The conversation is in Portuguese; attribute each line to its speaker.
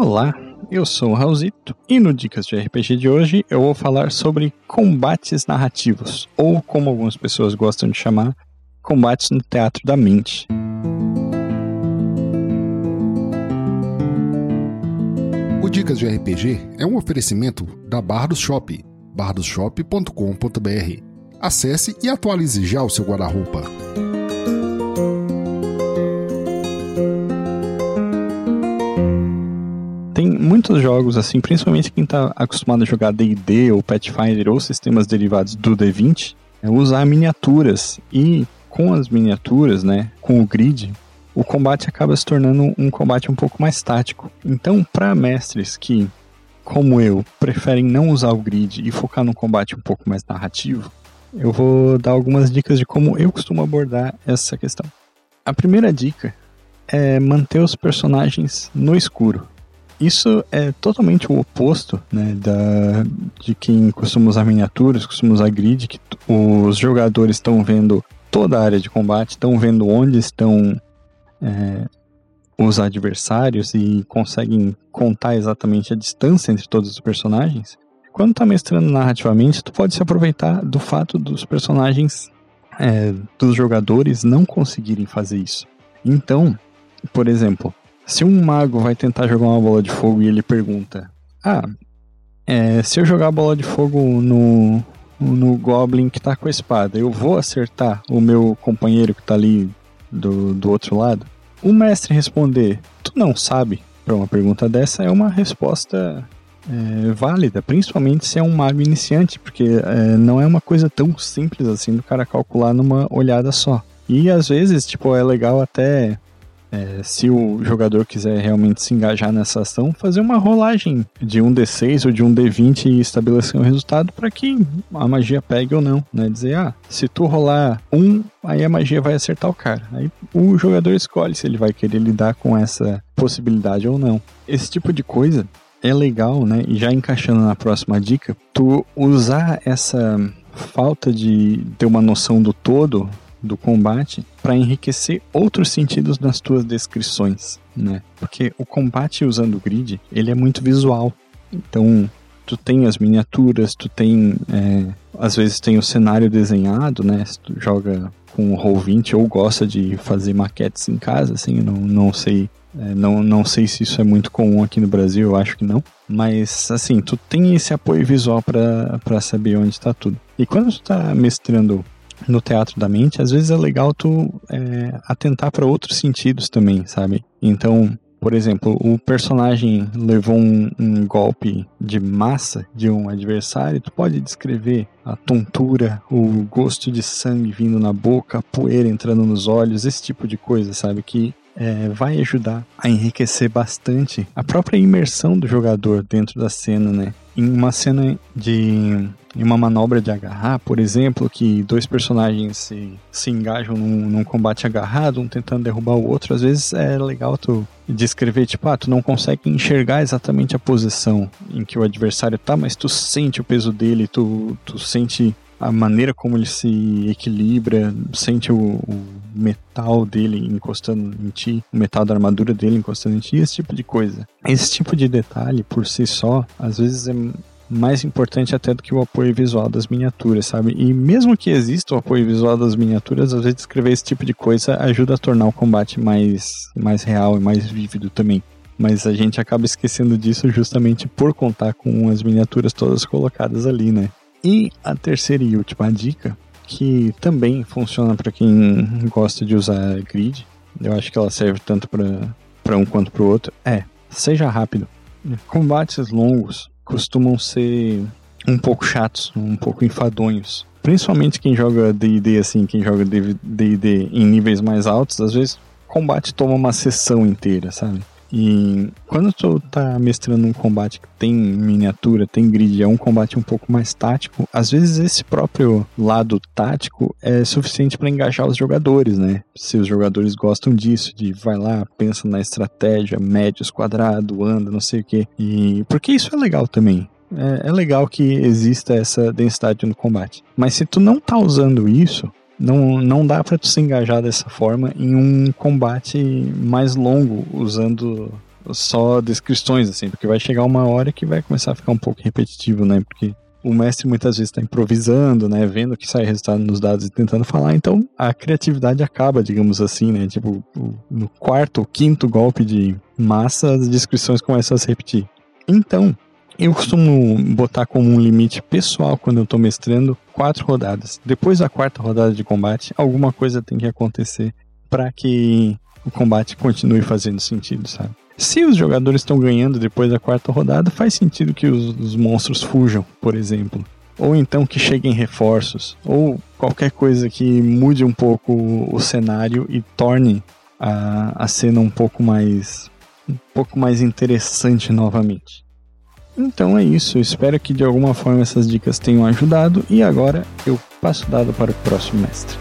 Speaker 1: Olá, eu sou o Raulzito e no Dicas de RPG de hoje eu vou falar sobre combates narrativos, ou como algumas pessoas gostam de chamar, combates no teatro da mente.
Speaker 2: O Dicas de RPG é um oferecimento da Bardos Shop, bardosshop.com.br. Acesse e atualize já o seu guarda-roupa.
Speaker 1: Muitos jogos assim, principalmente quem está acostumado a jogar D&D ou Pathfinder ou sistemas derivados do D20, é usar miniaturas e com as miniaturas, né, com o grid, o combate acaba se tornando um combate um pouco mais tático. Então, para mestres que, como eu, preferem não usar o grid e focar num combate um pouco mais narrativo, eu vou dar algumas dicas de como eu costumo abordar essa questão. A primeira dica é manter os personagens no escuro. Isso é totalmente o oposto né, da, de quem costuma usar miniaturas, costuma usar grid, que os jogadores estão vendo toda a área de combate, estão vendo onde estão é, os adversários e conseguem contar exatamente a distância entre todos os personagens. Quando tá mestrando narrativamente, tu pode se aproveitar do fato dos personagens, é, dos jogadores não conseguirem fazer isso. Então, por exemplo, se um mago vai tentar jogar uma bola de fogo e ele pergunta: Ah, é, se eu jogar a bola de fogo no, no Goblin que tá com a espada, eu vou acertar o meu companheiro que tá ali do, do outro lado? O mestre responder: Tu não sabe? Para uma pergunta dessa é uma resposta é, válida, principalmente se é um mago iniciante, porque é, não é uma coisa tão simples assim do cara calcular numa olhada só. E às vezes, tipo, é legal até é, se o jogador quiser realmente se engajar nessa ação, fazer uma rolagem de um D6 ou de um D20 e estabelecer um resultado para que a magia pegue ou não, né? Dizer, ah, se tu rolar um, aí a magia vai acertar o cara. Aí o jogador escolhe se ele vai querer lidar com essa possibilidade ou não. Esse tipo de coisa é legal, né? E já encaixando na próxima dica, tu usar essa falta de ter uma noção do todo do combate para enriquecer outros sentidos nas tuas descrições, né? Porque o combate usando o grid, ele é muito visual. Então, tu tem as miniaturas, tu tem, é, às vezes tem o cenário desenhado, né? Se tu joga com o Roll20 ou gosta de fazer maquetes em casa, assim, não, não sei é, não, não sei se isso é muito comum aqui no Brasil, eu acho que não. Mas, assim, tu tem esse apoio visual para saber onde está tudo. E quando tu tá mestrando no teatro da mente, às vezes é legal tu é, atentar para outros sentidos também, sabe? Então, por exemplo, o personagem levou um, um, golpe de massa de um adversário, tu pode descrever a tontura, o gosto de sangue vindo na boca, a poeira entrando nos olhos, esse tipo de coisa, sabe? Que é, vai ajudar a enriquecer bastante a própria imersão do jogador dentro da cena, né? Em uma cena de em uma manobra de agarrar, por exemplo, que dois personagens se, se engajam num, num, combate agarrado, um tentando derrubar o outro, às vezes é legal tu descrever, tipo, ah, tu não consegue enxergar exatamente a posição em que o adversário tá, mas tu sente o peso dele, tu, tu sente a maneira como ele se equilibra, sente o, o, metal dele encostando em ti, o metal da armadura dele encostando em ti, esse tipo de coisa. Esse tipo de detalhe, por si só, às vezes é mais importante até do que o apoio visual das miniaturas, sabe? E mesmo que exista o apoio visual das miniaturas, às vezes escrever esse tipo de coisa ajuda a tornar o combate mais, mais real e mais vívido também. Mas a gente acaba esquecendo disso justamente por contar com as miniaturas todas colocadas ali, né? E a terceira e última dica, que também funciona para quem gosta de usar grid, eu acho que ela serve tanto para um quanto para o outro, é seja rápido. Combates longos costumam ser um pouco chatos, um pouco enfadonhos. Principalmente quem joga D&D assim, quem joga D&D em níveis mais altos, às vezes combate toma uma sessão inteira, sabe? E quando tu tá mestrando um combate que tem miniatura, tem grid, é um combate um pouco mais tático, às vezes esse próprio lado tático é suficiente para engajar os jogadores, né? Se os jogadores gostam disso, de vai lá, pensa na estratégia, mede os quadrados, anda, não sei o quê. E porque isso é legal também. É, é legal que exista essa densidade no combate. Mas se tu não tá usando isso, não, não dá para tu se engajar dessa forma em um combate mais longo, usando só descrições, assim, porque vai chegar uma hora que vai começar a ficar um pouco repetitivo, né? Porque o mestre muitas vezes está improvisando, né? Vendo que sai resultado nos dados e tentando falar, então a criatividade acaba, digamos assim, né? Tipo, no quarto ou quinto golpe de massa, as descrições começam a se repetir. Então, eu costumo botar como um limite pessoal quando eu estou mestrando quatro rodadas. Depois da quarta rodada de combate, alguma coisa tem que acontecer para que o combate continue fazendo sentido, sabe? Se os jogadores estão ganhando depois da quarta rodada, faz sentido que os, os monstros fujam, por exemplo. Ou então que cheguem reforços. Ou qualquer coisa que mude um pouco o cenário e torne a, a cena um pouco mais um pouco mais interessante novamente. Então é isso, eu espero que de alguma forma essas dicas tenham ajudado e agora eu passo dado para o próximo mestre.